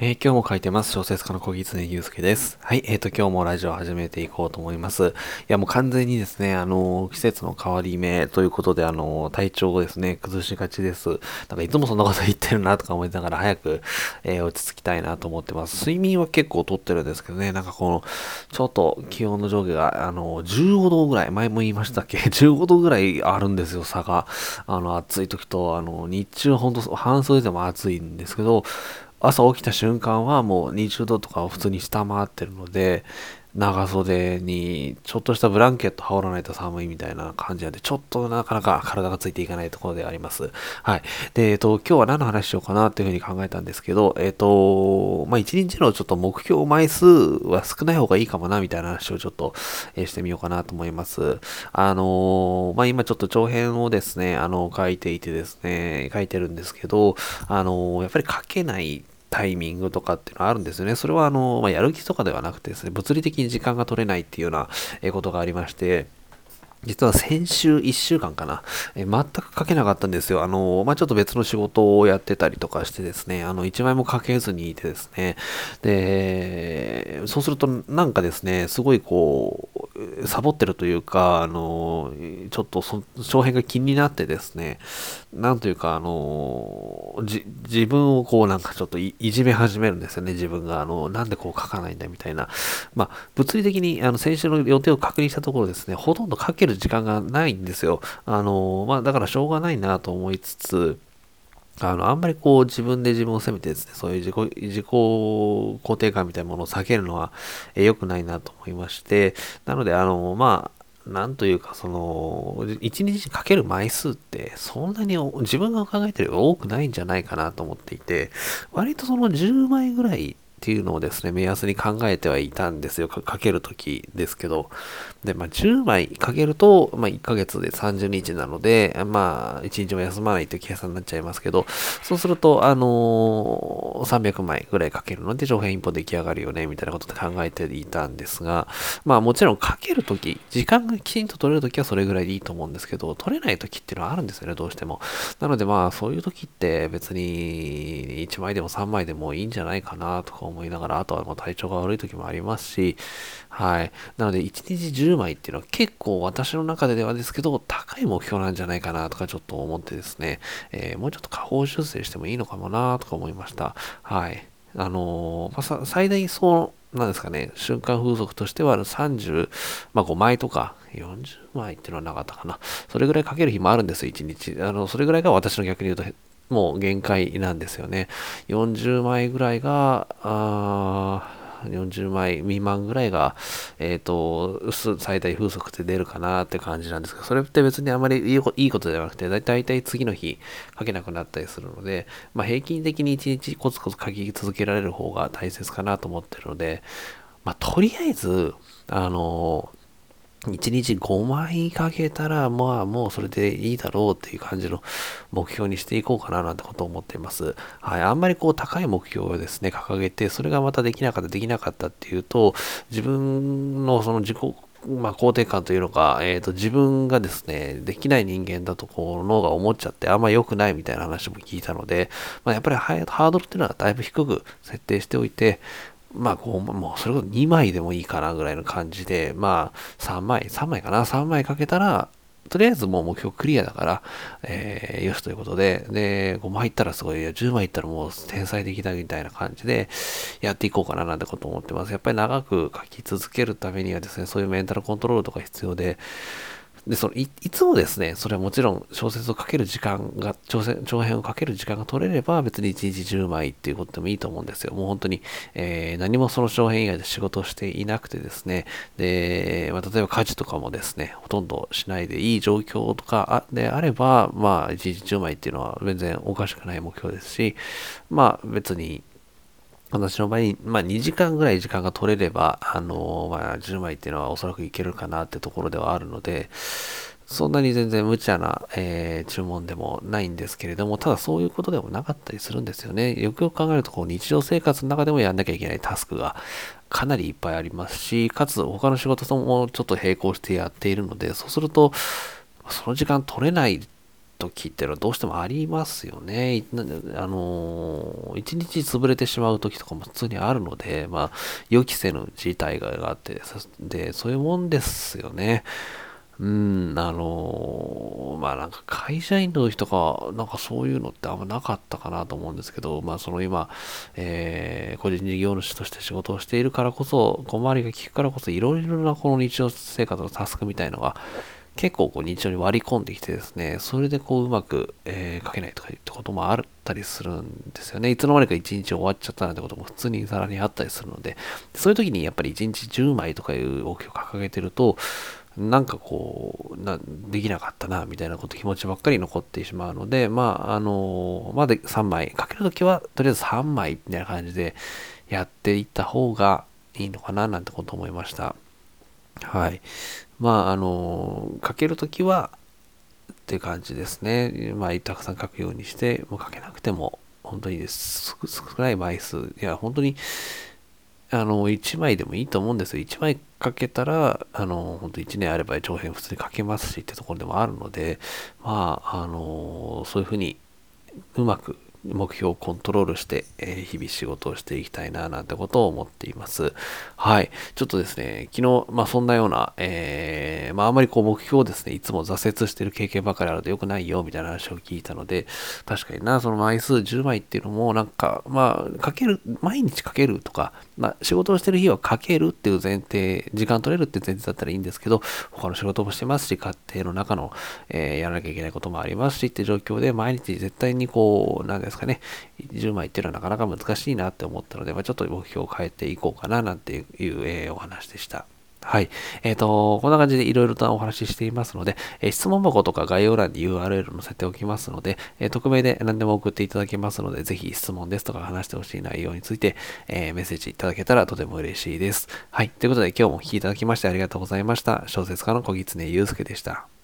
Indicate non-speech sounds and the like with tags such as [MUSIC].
えー、今日も書いてます。小説家の小木常祐介です。はい。えっ、ー、と、今日もラジオを始めていこうと思います。いや、もう完全にですね、あの、季節の変わり目ということで、あの、体調をですね、崩しがちです。なんかいつもそんなこと言ってるなとか思いながら早く、え、落ち着きたいなと思ってます。睡眠は結構とってるんですけどね、なんかこの、ちょっと気温の上下が、あの、15度ぐらい、前も言いましたっけ [LAUGHS] ?15 度ぐらいあるんですよ、差が。あの、暑い時と、あの、日中ほんと半袖でも暑いんですけど、朝起きた瞬間はもう20度とかを普通に下回ってるので、長袖にちょっとしたブランケット羽織らないと寒いみたいな感じなんで、ちょっとなかなか体がついていかないところであります。はい。で、えっと、今日は何の話しようかなっていうふうに考えたんですけど、えっと、まあ、一日のちょっと目標枚数は少ない方がいいかもな、みたいな話をちょっと、えー、してみようかなと思います。あのまあ、今ちょっと長編をですね、あの、書いていてですね、書いてるんですけど、あのやっぱり書けないタイミングとかっていうのはあるんですよね。それはあの、まあ、やる気とかではなくてですね、物理的に時間が取れないっていうようなことがありまして、実は先週1週間かな、え全く書けなかったんですよ。あの、まあ、ちょっと別の仕事をやってたりとかしてですね、あの、1枚も書けずにいてですね、で、そうするとなんかですね、すごいこう、サボってるというか、あの、ちょっとそ、長編が気になってですね、なんというか、あの、自分をこうなんかちょっといじめ始めるんですよね、自分が。あの、なんでこう書かないんだみたいな。まあ、物理的に、あの、先週の予定を確認したところですね、ほとんど書ける時間がないんですよ。あの、まあ、だからしょうがないなと思いつつ、あの、あんまりこう自分で自分を責めてですね、そういう自己、自己肯定感みたいなものを避けるのは良くないなと思いまして、なので、あの、まあ、なんというか、その、一日にかける枚数って、そんなに自分が考えてるより多くないんじゃないかなと思っていて、割とその10枚ぐらいっていうのをですね、目安に考えてはいたんですよ。かけるときですけど。で、まあ、10枚かけると、まあ、1ヶ月で30日なので、まあ、1日も休まないという計算になっちゃいますけど、そうすると、あのー、300枚ぐらいかけるので、上辺一本出来上がるよね、みたいなことで考えていたんですが、まあ、もちろんかけるとき、時間がきちんと取れるときはそれぐらいでいいと思うんですけど、取れないときっていうのはあるんですよね、どうしても。なので、まあ、そういうときって別に1枚でも3枚でもいいんじゃないかな、とか思いながら、あとはもう体調が悪い時もありますし、はい。なので、1日10枚っていうのは結構私の中でではですけど、高い目標なんじゃないかなとかちょっと思ってですね、えー、もうちょっと下方修正してもいいのかもなとか思いました。はい。あのー、まあ、最大そう、なんですかね、瞬間風速としては30、まあ、5枚とか40枚っていうのはなかったかな。それぐらいかける日もあるんですよ、1日。あの、それぐらいが私の逆に言うともう限界なんですよね。40枚ぐらいが、あ40枚未満ぐらいが、えっ、ー、と、最大風速って出るかなって感じなんですけど、それって別にあまりいいことではなくて、だいたい次の日書けなくなったりするので、まあ、平均的に1日コツコツ書き続けられる方が大切かなと思ってるので、まあ、とりあえず、あの1日5枚かけたら、まあもうそれでいいだろうっていう感じの目標にしていこうかななんてことを思っています。はい。あんまりこう高い目標をですね、掲げて、それがまたできなかった、できなかったっていうと、自分のその自己まあ、肯定感というのか、えっ、ー、と、自分がですね、できない人間だとこう脳が思っちゃってあんま良くないみたいな話も聞いたので、まあ、やっぱりハードルっていうのはだいぶ低く設定しておいて、まあ、もう、それこそ2枚でもいいかなぐらいの感じで、まあ、3枚、3枚かな ?3 枚かけたら、とりあえずもう目標クリアだから、えー、よしということで、で、5枚いったらすごい、10枚いったらもう天才的だみたいな感じでやっていこうかななんてこと思ってます。やっぱり長く書き続けるためにはですね、そういうメンタルコントロールとか必要で、で、そのい、いつもですね、それはもちろん小説を書ける時間が、長長編を書ける時間が取れれば別に1日10枚っていうことでもいいと思うんですよ。もう本当に、えー、何もその長編以外で仕事をしていなくてですね、で、まあ、例えば家事とかもですね、ほとんどしないでいい状況とかであれば、まあ1日10枚っていうのは全然おかしくない目標ですし、まあ別に私の場合、まあ、2時間ぐらい時間が取れれば、あのまあ、10枚っていうのはおそらくいけるかなってところではあるので、そんなに全然無茶な、えー、注文でもないんですけれども、ただそういうことでもなかったりするんですよね。よくよく考えると、こう日常生活の中でもやんなきゃいけないタスクがかなりいっぱいありますし、かつ他の仕事ともちょっと並行してやっているので、そうすると、その時間取れない時っていうのはどうしてもありますよね。あの、一日潰れてしまう時とかも普通にあるので、まあ、予期せぬ事態があって、で、そういうもんですよね。うん、あの、まあなんか会社員の人か、なんかそういうのってあんまなかったかなと思うんですけど、まあその今、えー、個人事業主として仕事をしているからこそ、小回りが効くからこそ、いろいろなこの日常生活のタスクみたいのが、結構こう日常に割り込んできてですね、それでこううまく、えー、書けないとか言ってこともあったりするんですよね。いつの間にか一日終わっちゃったなんてことも普通にさらにあったりするので、そういう時にやっぱり一日10枚とかいう目標を掲げてると、なんかこうな、できなかったな、みたいなこと気持ちばっかり残ってしまうので、まあ、あの、まだ3枚、かけるときは、とりあえず3枚みたいな感じでやっていった方がいいのかな、なんてこと思いました。はい。まあ、あの、かけるときは、って感じですね。まあ、たくさん書くようにして、もう書けなくても、本当にです。少ない枚数。いや、本当に、あの、1枚でもいいと思うんですよ。1枚かけたら、あの、本当1年あれば長編普通に書けますしってところでもあるので、まあ、あの、そういうふうにうまく目標をコントロールして、えー、日々仕事をしていきたいななんてことを思っています。はい。ちょっとですね、昨日、まあそんなような、えー、まああまりこう目標をですね、いつも挫折してる経験ばかりあると良くないよみたいな話を聞いたので、確かにな、その枚数10枚っていうのもなんか、まあかける、毎日かけるとか、まあ仕事をしてる日はかけるっていう前提、時間取れるっていう前提だったらいいんですけど、他の仕事もしてますし、家庭の中の、えー、やらなきゃいけないこともありますしって状況で毎日絶対にこう、なんですかですかね、10枚っていうのはなかなか難しいなって思ったので、まあ、ちょっと目標を変えていこうかななんていう、えー、お話でした。はい。えっ、ー、と、こんな感じでいろいろとお話ししていますので、えー、質問箱とか概要欄に URL 載せておきますので、えー、匿名で何でも送っていただけますので、ぜひ質問ですとか話してほしい内容について、えメッセージいただけたらとても嬉しいです。はい。ということで今日もお聴きいただきましてありがとうございました。小説家の小狐祐介でした。